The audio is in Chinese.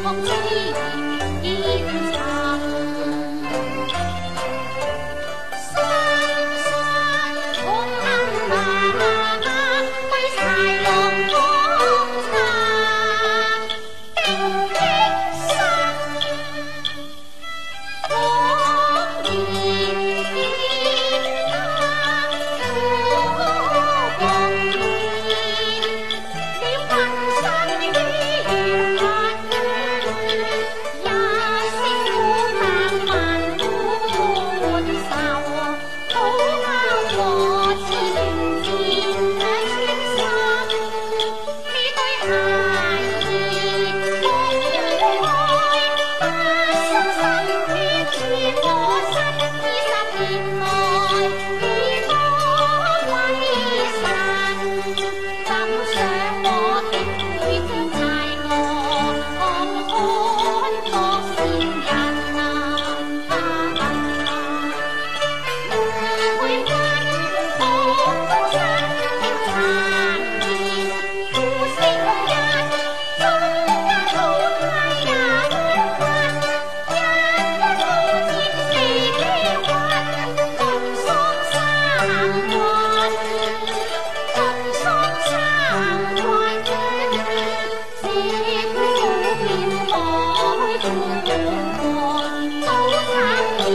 风吹雨淋只不早走三里。